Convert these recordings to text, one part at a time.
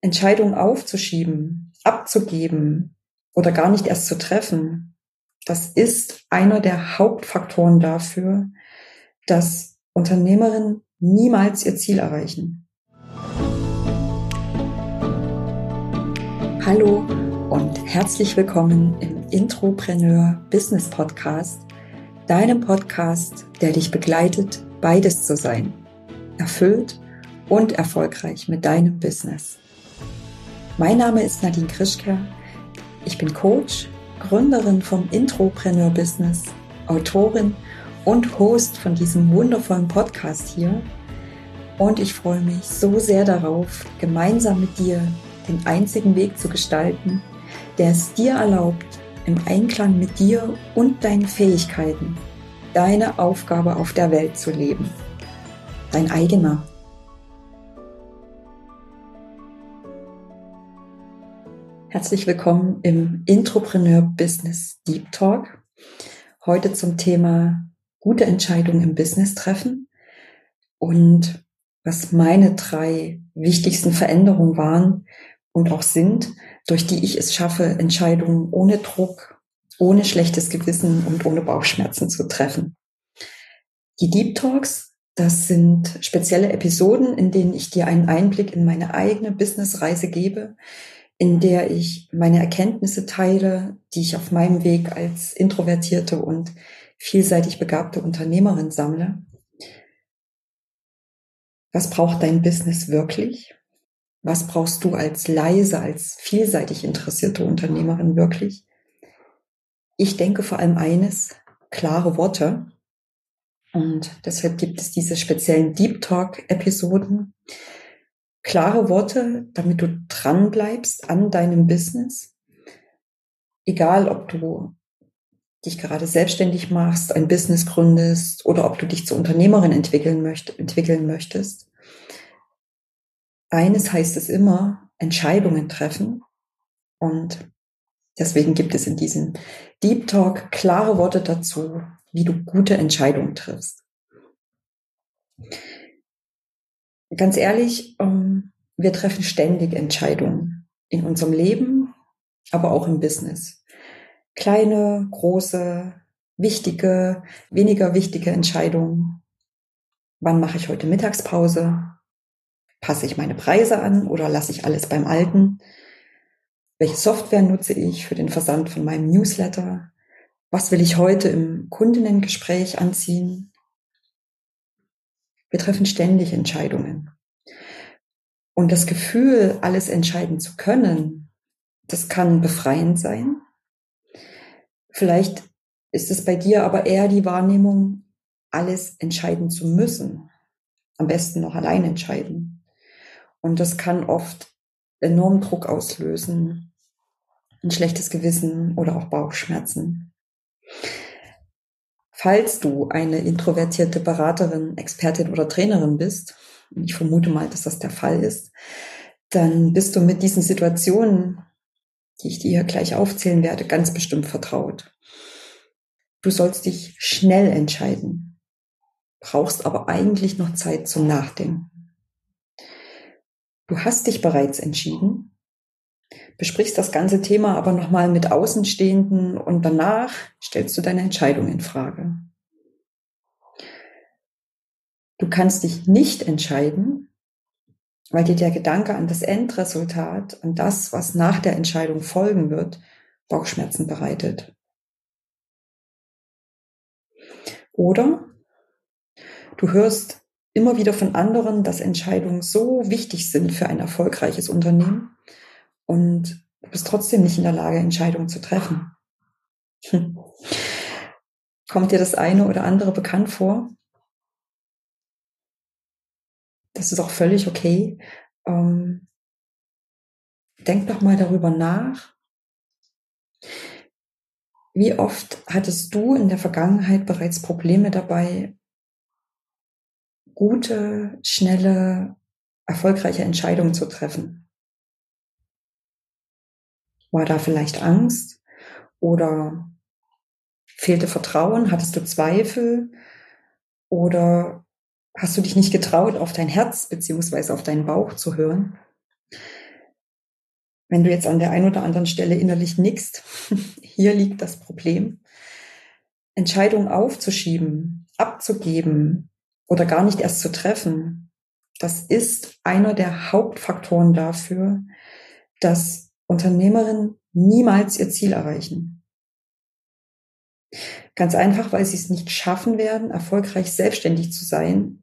Entscheidungen aufzuschieben, abzugeben oder gar nicht erst zu treffen, das ist einer der Hauptfaktoren dafür, dass Unternehmerinnen niemals ihr Ziel erreichen. Hallo und herzlich willkommen im Intropreneur Business Podcast, deinem Podcast, der dich begleitet, beides zu sein, erfüllt und erfolgreich mit deinem Business. Mein Name ist Nadine Krischke. Ich bin Coach, Gründerin vom Intropreneur Business, Autorin und Host von diesem wundervollen Podcast hier. Und ich freue mich so sehr darauf, gemeinsam mit dir den einzigen Weg zu gestalten, der es dir erlaubt, im Einklang mit dir und deinen Fähigkeiten deine Aufgabe auf der Welt zu leben. Dein eigener Herzlich willkommen im Intropreneur Business Deep Talk. Heute zum Thema gute Entscheidungen im Business treffen und was meine drei wichtigsten Veränderungen waren und auch sind, durch die ich es schaffe, Entscheidungen ohne Druck, ohne schlechtes Gewissen und ohne Bauchschmerzen zu treffen. Die Deep Talks, das sind spezielle Episoden, in denen ich dir einen Einblick in meine eigene Businessreise gebe, in der ich meine Erkenntnisse teile, die ich auf meinem Weg als introvertierte und vielseitig begabte Unternehmerin sammle. Was braucht dein Business wirklich? Was brauchst du als leise, als vielseitig interessierte Unternehmerin wirklich? Ich denke vor allem eines, klare Worte. Und deshalb gibt es diese speziellen Deep Talk Episoden, klare Worte, damit du dran bleibst an deinem Business. Egal, ob du dich gerade selbstständig machst, ein Business gründest oder ob du dich zur Unternehmerin entwickeln, möcht entwickeln möchtest. Eines heißt es immer, Entscheidungen treffen. Und deswegen gibt es in diesem Deep Talk klare Worte dazu, wie du gute Entscheidungen triffst ganz ehrlich, ähm, wir treffen ständig Entscheidungen in unserem Leben, aber auch im Business. Kleine, große, wichtige, weniger wichtige Entscheidungen. Wann mache ich heute Mittagspause? Passe ich meine Preise an oder lasse ich alles beim Alten? Welche Software nutze ich für den Versand von meinem Newsletter? Was will ich heute im Kundinnengespräch anziehen? Wir treffen ständig Entscheidungen. Und das Gefühl, alles entscheiden zu können, das kann befreiend sein. Vielleicht ist es bei dir aber eher die Wahrnehmung, alles entscheiden zu müssen. Am besten noch allein entscheiden. Und das kann oft enormen Druck auslösen, ein schlechtes Gewissen oder auch Bauchschmerzen. Falls du eine introvertierte Beraterin, Expertin oder Trainerin bist, ich vermute mal, dass das der Fall ist, dann bist du mit diesen Situationen, die ich dir gleich aufzählen werde, ganz bestimmt vertraut. Du sollst dich schnell entscheiden, brauchst aber eigentlich noch Zeit zum Nachdenken. Du hast dich bereits entschieden, besprichst das ganze Thema aber nochmal mit Außenstehenden und danach stellst du deine Entscheidung in Frage. Du kannst dich nicht entscheiden, weil dir der Gedanke an das Endresultat, an das, was nach der Entscheidung folgen wird, Bauchschmerzen bereitet. Oder du hörst immer wieder von anderen, dass Entscheidungen so wichtig sind für ein erfolgreiches Unternehmen und du bist trotzdem nicht in der Lage, Entscheidungen zu treffen. Hm. Kommt dir das eine oder andere bekannt vor? Das ist auch völlig okay. Ähm, denk doch mal darüber nach. Wie oft hattest du in der Vergangenheit bereits Probleme dabei, gute, schnelle, erfolgreiche Entscheidungen zu treffen? War da vielleicht Angst oder fehlte Vertrauen? Hattest du Zweifel? Oder hast du dich nicht getraut, auf dein Herz beziehungsweise auf deinen Bauch zu hören? wenn du jetzt an der einen oder anderen Stelle innerlich nickst, hier liegt das Problem. Entscheidungen aufzuschieben, abzugeben oder gar nicht erst zu treffen, das ist einer der Hauptfaktoren dafür, dass Unternehmerinnen niemals ihr Ziel erreichen. Ganz einfach, weil sie es nicht schaffen werden, erfolgreich selbstständig zu sein,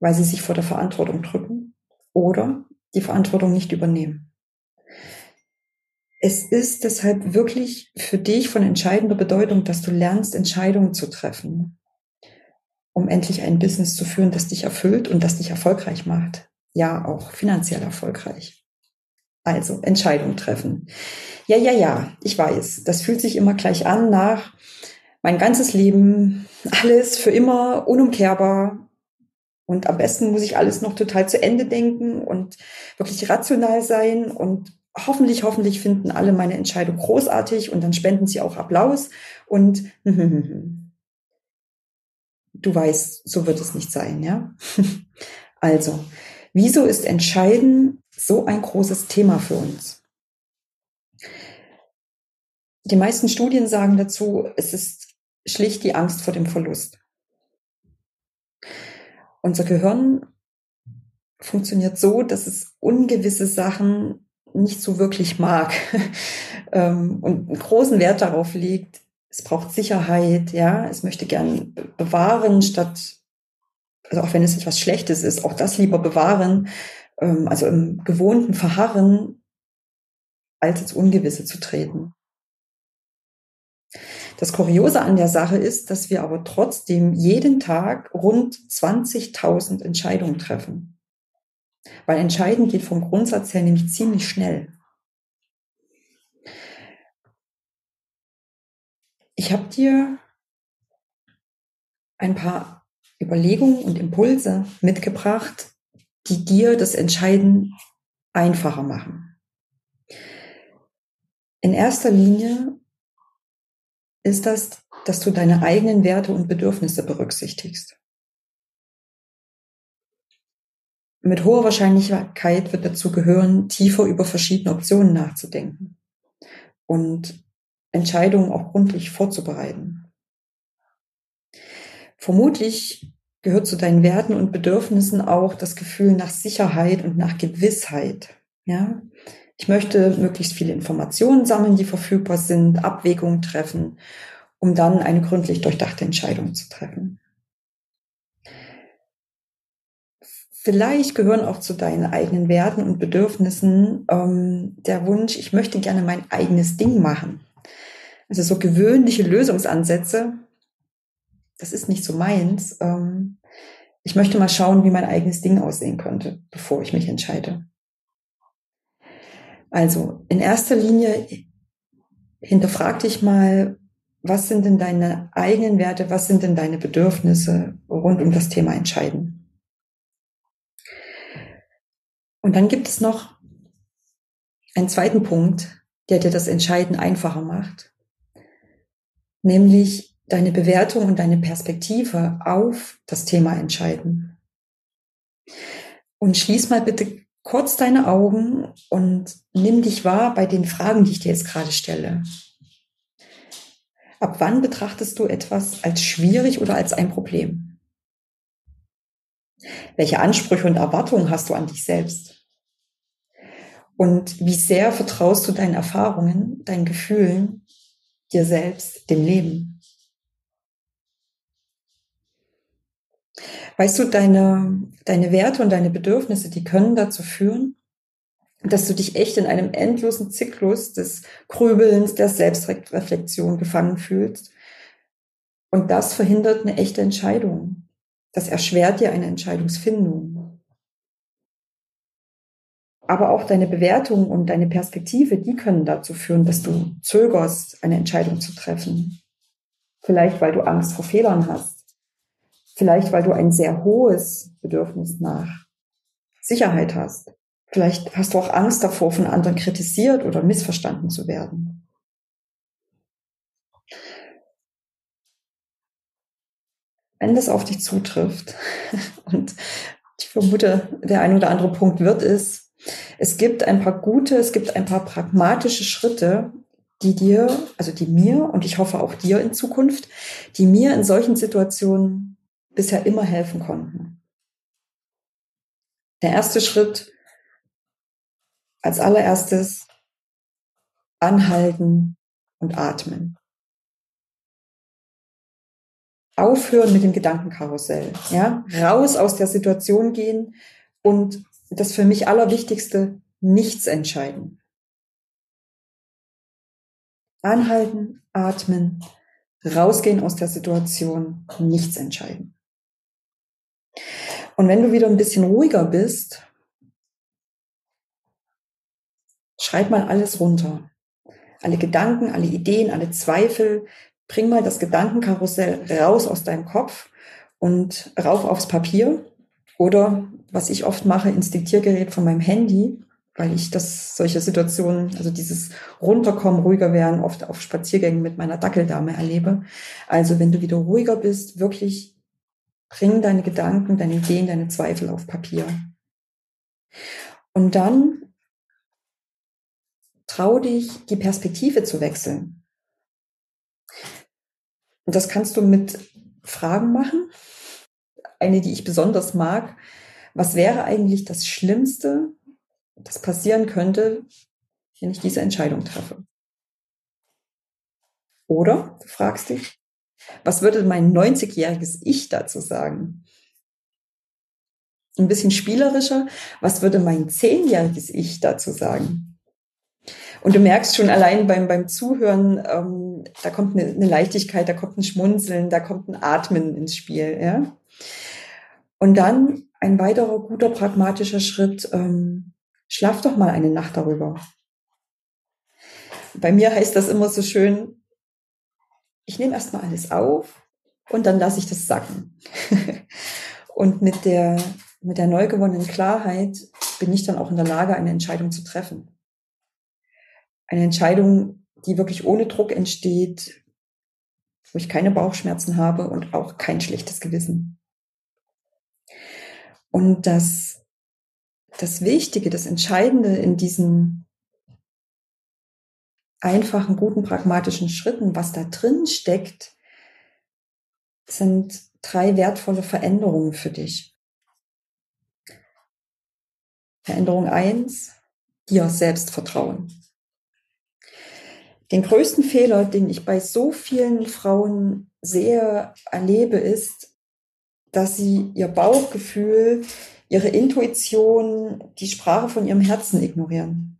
weil sie sich vor der Verantwortung drücken oder die Verantwortung nicht übernehmen. Es ist deshalb wirklich für dich von entscheidender Bedeutung, dass du lernst, Entscheidungen zu treffen, um endlich ein Business zu führen, das dich erfüllt und das dich erfolgreich macht. Ja, auch finanziell erfolgreich. Also Entscheidungen treffen. Ja, ja, ja, ich weiß, das fühlt sich immer gleich an nach mein ganzes Leben, alles für immer, unumkehrbar. Und am besten muss ich alles noch total zu Ende denken und wirklich rational sein und hoffentlich, hoffentlich finden alle meine Entscheidung großartig und dann spenden sie auch Applaus und du weißt, so wird es nicht sein, ja? Also, wieso ist Entscheiden so ein großes Thema für uns? Die meisten Studien sagen dazu, es ist schlicht die Angst vor dem Verlust. Unser Gehirn funktioniert so, dass es ungewisse Sachen nicht so wirklich mag ähm, und einen großen Wert darauf legt, es braucht Sicherheit, ja, es möchte gern bewahren, statt, also auch wenn es etwas Schlechtes ist, auch das lieber bewahren, ähm, also im gewohnten Verharren, als ins Ungewisse zu treten. Das Kuriose an der Sache ist, dass wir aber trotzdem jeden Tag rund 20.000 Entscheidungen treffen. Weil entscheiden geht vom Grundsatz her nämlich ziemlich schnell. Ich habe dir ein paar Überlegungen und Impulse mitgebracht, die dir das Entscheiden einfacher machen. In erster Linie ist das, dass du deine eigenen Werte und Bedürfnisse berücksichtigst. mit hoher Wahrscheinlichkeit wird dazu gehören, tiefer über verschiedene Optionen nachzudenken und Entscheidungen auch gründlich vorzubereiten. Vermutlich gehört zu deinen Werten und Bedürfnissen auch das Gefühl nach Sicherheit und nach Gewissheit. Ja, ich möchte möglichst viele Informationen sammeln, die verfügbar sind, Abwägungen treffen, um dann eine gründlich durchdachte Entscheidung zu treffen. Vielleicht gehören auch zu deinen eigenen Werten und Bedürfnissen ähm, der Wunsch, ich möchte gerne mein eigenes Ding machen. Also so gewöhnliche Lösungsansätze, das ist nicht so meins. Ähm, ich möchte mal schauen, wie mein eigenes Ding aussehen könnte, bevor ich mich entscheide. Also in erster Linie hinterfrag dich mal, was sind denn deine eigenen Werte, was sind denn deine Bedürfnisse rund um das Thema Entscheiden. Und dann gibt es noch einen zweiten Punkt, der dir das Entscheiden einfacher macht, nämlich deine Bewertung und deine Perspektive auf das Thema Entscheiden. Und schließ mal bitte kurz deine Augen und nimm dich wahr bei den Fragen, die ich dir jetzt gerade stelle. Ab wann betrachtest du etwas als schwierig oder als ein Problem? Welche Ansprüche und Erwartungen hast du an dich selbst? Und wie sehr vertraust du deinen Erfahrungen, deinen Gefühlen, dir selbst, dem Leben? Weißt du, deine, deine Werte und deine Bedürfnisse, die können dazu führen, dass du dich echt in einem endlosen Zyklus des Grübelns, der Selbstreflexion gefangen fühlst. Und das verhindert eine echte Entscheidung. Das erschwert dir eine Entscheidungsfindung aber auch deine Bewertung und deine Perspektive, die können dazu führen, dass du zögerst, eine Entscheidung zu treffen. Vielleicht, weil du Angst vor Fehlern hast. Vielleicht, weil du ein sehr hohes Bedürfnis nach Sicherheit hast. Vielleicht hast du auch Angst davor, von anderen kritisiert oder missverstanden zu werden. Wenn das auf dich zutrifft, und ich vermute, der ein oder andere Punkt wird es, Es gibt ein paar gute, es gibt ein paar pragmatische Schritte, die dir, also die mir und ich hoffe auch dir in Zukunft, die mir in solchen Situationen bisher immer helfen konnten. Der erste Schritt als allererstes anhalten und atmen. Aufhören mit dem Gedankenkarussell, ja, raus aus der Situation gehen und das für mich allerwichtigste, nichts entscheiden. Anhalten, atmen, rausgehen aus der Situation, nichts entscheiden. Und wenn du wieder ein bisschen ruhiger bist, schreib mal alles runter. Alle Gedanken, alle Ideen, alle Zweifel. Bring mal das Gedankenkarussell raus aus deinem Kopf und rauf aufs Papier. Oder was ich oft mache, ins Diktiergerät von meinem Handy, weil ich das, solche Situationen, also dieses Runterkommen, ruhiger werden, oft auf Spaziergängen mit meiner Dackeldame erlebe. Also wenn du wieder ruhiger bist, wirklich bring deine Gedanken, deine Ideen, deine Zweifel auf Papier. Und dann trau dich, die Perspektive zu wechseln. Und das kannst du mit Fragen machen. Eine, die ich besonders mag. Was wäre eigentlich das Schlimmste, das passieren könnte, wenn ich diese Entscheidung treffe. Oder du fragst dich, was würde mein 90-jähriges Ich dazu sagen? Ein bisschen spielerischer, was würde mein 10-jähriges Ich dazu sagen? Und du merkst schon allein beim, beim Zuhören, ähm, da kommt eine, eine Leichtigkeit, da kommt ein Schmunzeln, da kommt ein Atmen ins Spiel. Ja? Und dann ein weiterer guter pragmatischer Schritt, ähm, Schlaf doch mal eine Nacht darüber. Bei mir heißt das immer so schön, ich nehme erstmal alles auf und dann lasse ich das sacken. und mit der, mit der neu gewonnenen Klarheit bin ich dann auch in der Lage, eine Entscheidung zu treffen. Eine Entscheidung, die wirklich ohne Druck entsteht, wo ich keine Bauchschmerzen habe und auch kein schlechtes Gewissen. Und das das Wichtige, das Entscheidende in diesen einfachen, guten, pragmatischen Schritten, was da drin steckt, sind drei wertvolle Veränderungen für dich. Veränderung eins: dir selbst vertrauen. Den größten Fehler, den ich bei so vielen Frauen sehr erlebe, ist, dass sie ihr Bauchgefühl, ihre Intuition, die Sprache von ihrem Herzen ignorieren.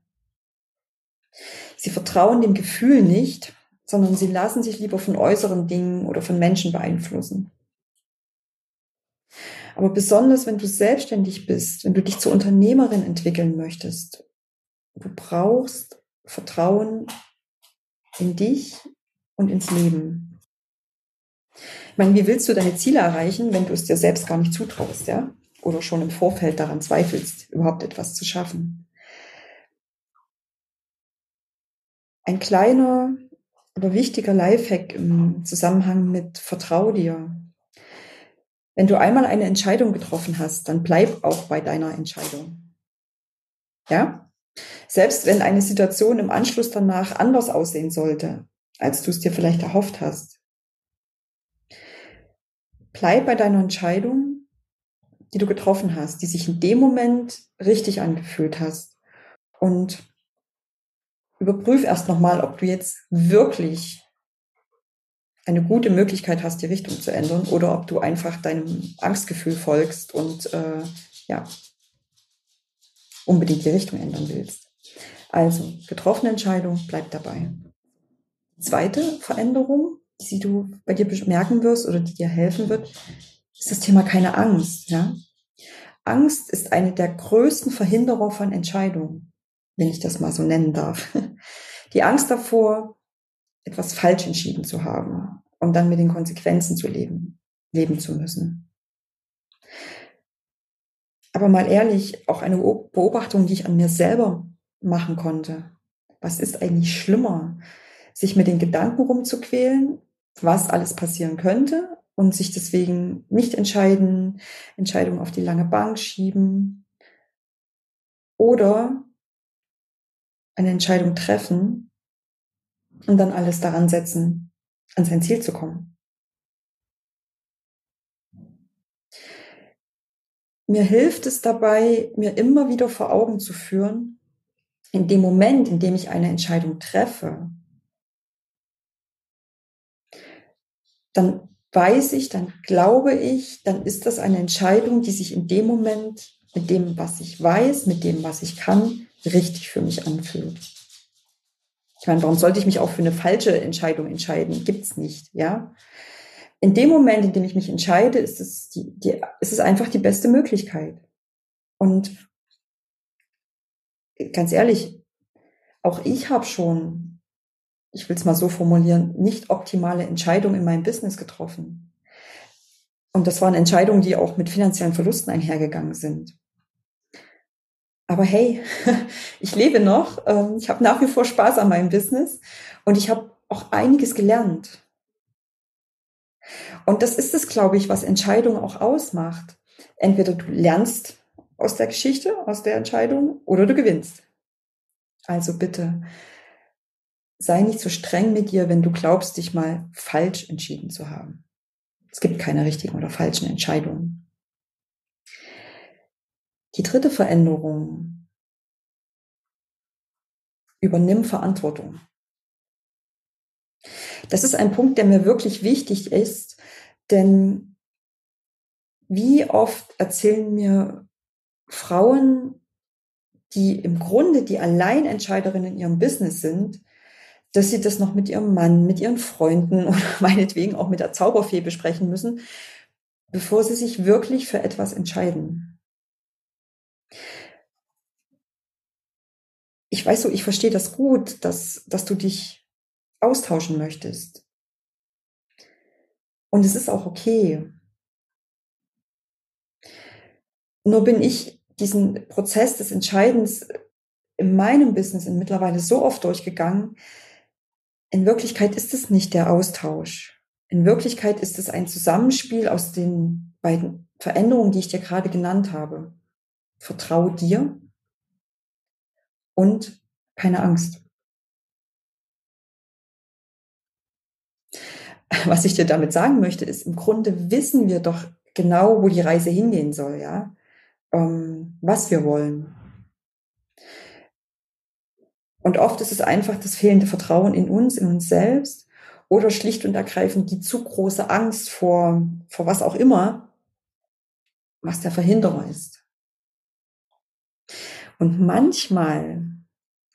Sie vertrauen dem Gefühl nicht, sondern sie lassen sich lieber von äußeren Dingen oder von Menschen beeinflussen. Aber besonders wenn du selbstständig bist, wenn du dich zur Unternehmerin entwickeln möchtest, du brauchst Vertrauen in dich und ins Leben. Ich meine, wie willst du deine Ziele erreichen, wenn du es dir selbst gar nicht zutraust, ja? oder schon im Vorfeld daran zweifelst, überhaupt etwas zu schaffen. Ein kleiner, aber wichtiger Lifehack im Zusammenhang mit Vertrau dir. Wenn du einmal eine Entscheidung getroffen hast, dann bleib auch bei deiner Entscheidung. Ja? Selbst wenn eine Situation im Anschluss danach anders aussehen sollte, als du es dir vielleicht erhofft hast. Bleib bei deiner Entscheidung die du getroffen hast, die sich in dem Moment richtig angefühlt hast. Und überprüf erst nochmal, ob du jetzt wirklich eine gute Möglichkeit hast, die Richtung zu ändern oder ob du einfach deinem Angstgefühl folgst und äh, ja, unbedingt die Richtung ändern willst. Also, getroffene Entscheidung, bleib dabei. Zweite Veränderung, die du bei dir bemerken wirst oder die dir helfen wird, ist das Thema keine Angst. Ja? Angst ist eine der größten Verhinderer von Entscheidungen, wenn ich das mal so nennen darf. Die Angst davor, etwas falsch entschieden zu haben und dann mit den Konsequenzen zu leben, leben zu müssen. Aber mal ehrlich, auch eine Beobachtung, die ich an mir selber machen konnte. Was ist eigentlich schlimmer? Sich mit den Gedanken rumzuquälen, was alles passieren könnte und sich deswegen nicht entscheiden, Entscheidungen auf die lange Bank schieben oder eine Entscheidung treffen und dann alles daran setzen, an sein Ziel zu kommen. Mir hilft es dabei, mir immer wieder vor Augen zu führen, in dem Moment, in dem ich eine Entscheidung treffe, dann weiß ich, dann glaube ich, dann ist das eine Entscheidung, die sich in dem Moment mit dem, was ich weiß, mit dem, was ich kann, richtig für mich anfühlt. Ich meine, warum sollte ich mich auch für eine falsche Entscheidung entscheiden? Gibt's nicht, ja. In dem Moment, in dem ich mich entscheide, ist es, die, die, ist es einfach die beste Möglichkeit. Und ganz ehrlich, auch ich habe schon, ich will es mal so formulieren, nicht optimale Entscheidungen in meinem Business getroffen. Und das waren Entscheidungen, die auch mit finanziellen Verlusten einhergegangen sind. Aber hey, ich lebe noch, ähm, ich habe nach wie vor Spaß an meinem Business und ich habe auch einiges gelernt. Und das ist es, glaube ich, was Entscheidungen auch ausmacht. Entweder du lernst aus der Geschichte, aus der Entscheidung, oder du gewinnst. Also bitte, sei nicht so streng mit dir, wenn du glaubst, dich mal falsch entschieden zu haben. Es gibt keine richtigen oder falschen Entscheidungen. Die dritte Veränderung. Übernimm Verantwortung. Das ist ein Punkt, der mir wirklich wichtig ist, denn wie oft erzählen mir Frauen, die im Grunde die Alleinentscheiderinnen in ihrem Business sind, dass sie das noch mit ihrem Mann, mit ihren Freunden oder meinetwegen auch mit der Zauberfee besprechen müssen, bevor sie sich wirklich für etwas entscheiden. Ich weiß so, ich verstehe das gut, dass, dass du dich austauschen möchtest. Und es ist auch okay. Nur bin ich diesen Prozess des Entscheidens in meinem Business in mittlerweile so oft durchgegangen. In Wirklichkeit ist es nicht der Austausch. In Wirklichkeit ist es ein Zusammenspiel aus den beiden Veränderungen, die ich dir gerade genannt habe. Vertraue dir und keine Angst. Was ich dir damit sagen möchte, ist, im Grunde wissen wir doch genau, wo die Reise hingehen soll, ja ähm, was wir wollen. Und oft ist es einfach das fehlende Vertrauen in uns, in uns selbst oder schlicht und ergreifend die zu große Angst vor, vor was auch immer, was der Verhinderer ist. Und manchmal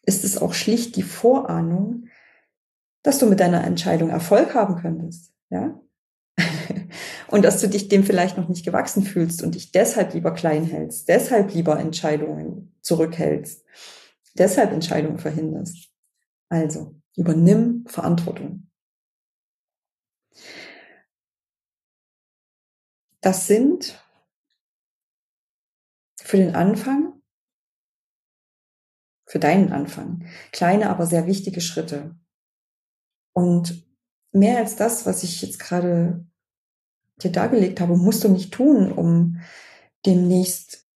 ist es auch schlicht die Vorahnung, dass du mit deiner Entscheidung Erfolg haben könntest. Ja? und dass du dich dem vielleicht noch nicht gewachsen fühlst und dich deshalb lieber klein hältst, deshalb lieber Entscheidungen zurückhältst, deshalb Entscheidungen verhinderst. Also, übernimm Verantwortung. Das sind für den Anfang, für deinen Anfang, kleine, aber sehr wichtige Schritte. Und mehr als das, was ich jetzt gerade dir dargelegt habe, musst du nicht tun, um demnächst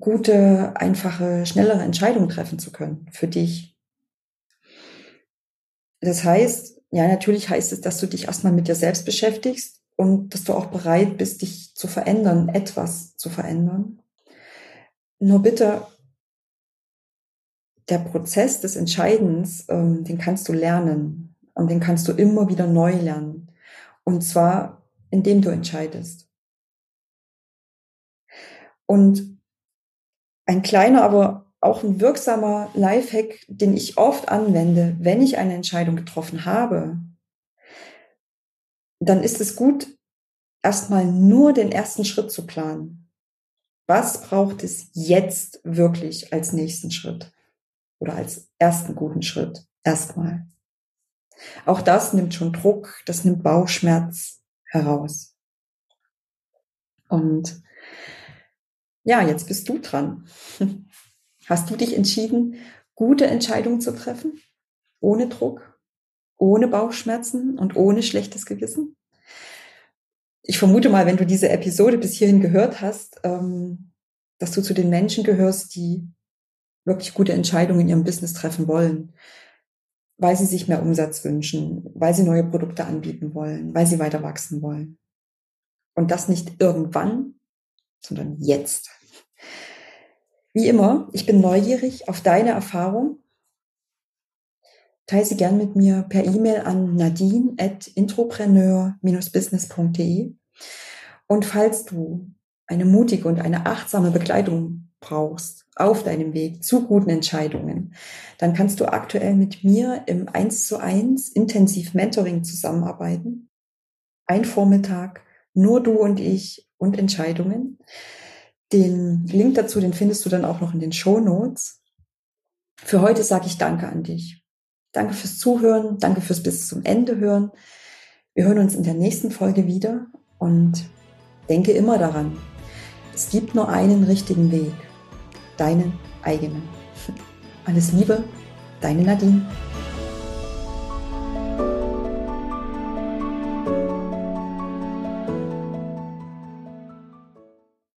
gute, einfache, schnellere Entscheidungen treffen zu können für dich. Das heißt, ja, natürlich heißt es, dass du dich erstmal mit dir selbst beschäftigst und dass du auch bereit bist, dich zu verändern, etwas zu verändern. Nur bitte, der Prozess des Entscheidens, ähm, den kannst du lernen und den kannst du immer wieder neu lernen. Und zwar indem du entscheidest. Und ein kleiner, aber auch ein wirksamer Lifehack, den ich oft anwende, wenn ich eine Entscheidung getroffen habe, dann ist es gut, erstmal nur den ersten Schritt zu planen. Was braucht es jetzt wirklich als nächsten Schritt oder als ersten guten Schritt? Erstmal. Auch das nimmt schon Druck, das nimmt Bauchschmerz, heraus. Und ja, jetzt bist du dran. Hast du dich entschieden, gute Entscheidungen zu treffen? Ohne Druck, ohne Bauchschmerzen und ohne schlechtes Gewissen? Ich vermute mal, wenn du diese Episode bis hierhin gehört hast, ähm, dass du zu den Menschen gehörst, die wirklich gute Entscheidungen in ihrem Business treffen wollen, weil sie sich mehr Umsatz wünschen, weil sie neue Produkte anbieten wollen, weil sie weiter wachsen wollen. Und das nicht irgendwann, sondern jetzt. Wie immer, ich bin neugierig auf deine Erfahrung. Teile sie gern mit mir per E-Mail an nadine at intropreneur-business.de. Und falls du eine mutige und eine achtsame Begleitung brauchst auf deinem Weg zu guten Entscheidungen, dann kannst du aktuell mit mir im 1 zu 1 intensiv Mentoring zusammenarbeiten. Ein Vormittag, nur du und ich und Entscheidungen. Den Link dazu, den findest du dann auch noch in den Show Notes. Für heute sage ich Danke an dich. Danke fürs Zuhören, danke fürs bis zum Ende hören. Wir hören uns in der nächsten Folge wieder und denke immer daran, es gibt nur einen richtigen Weg, deinen eigenen. Alles Liebe, deine Nadine.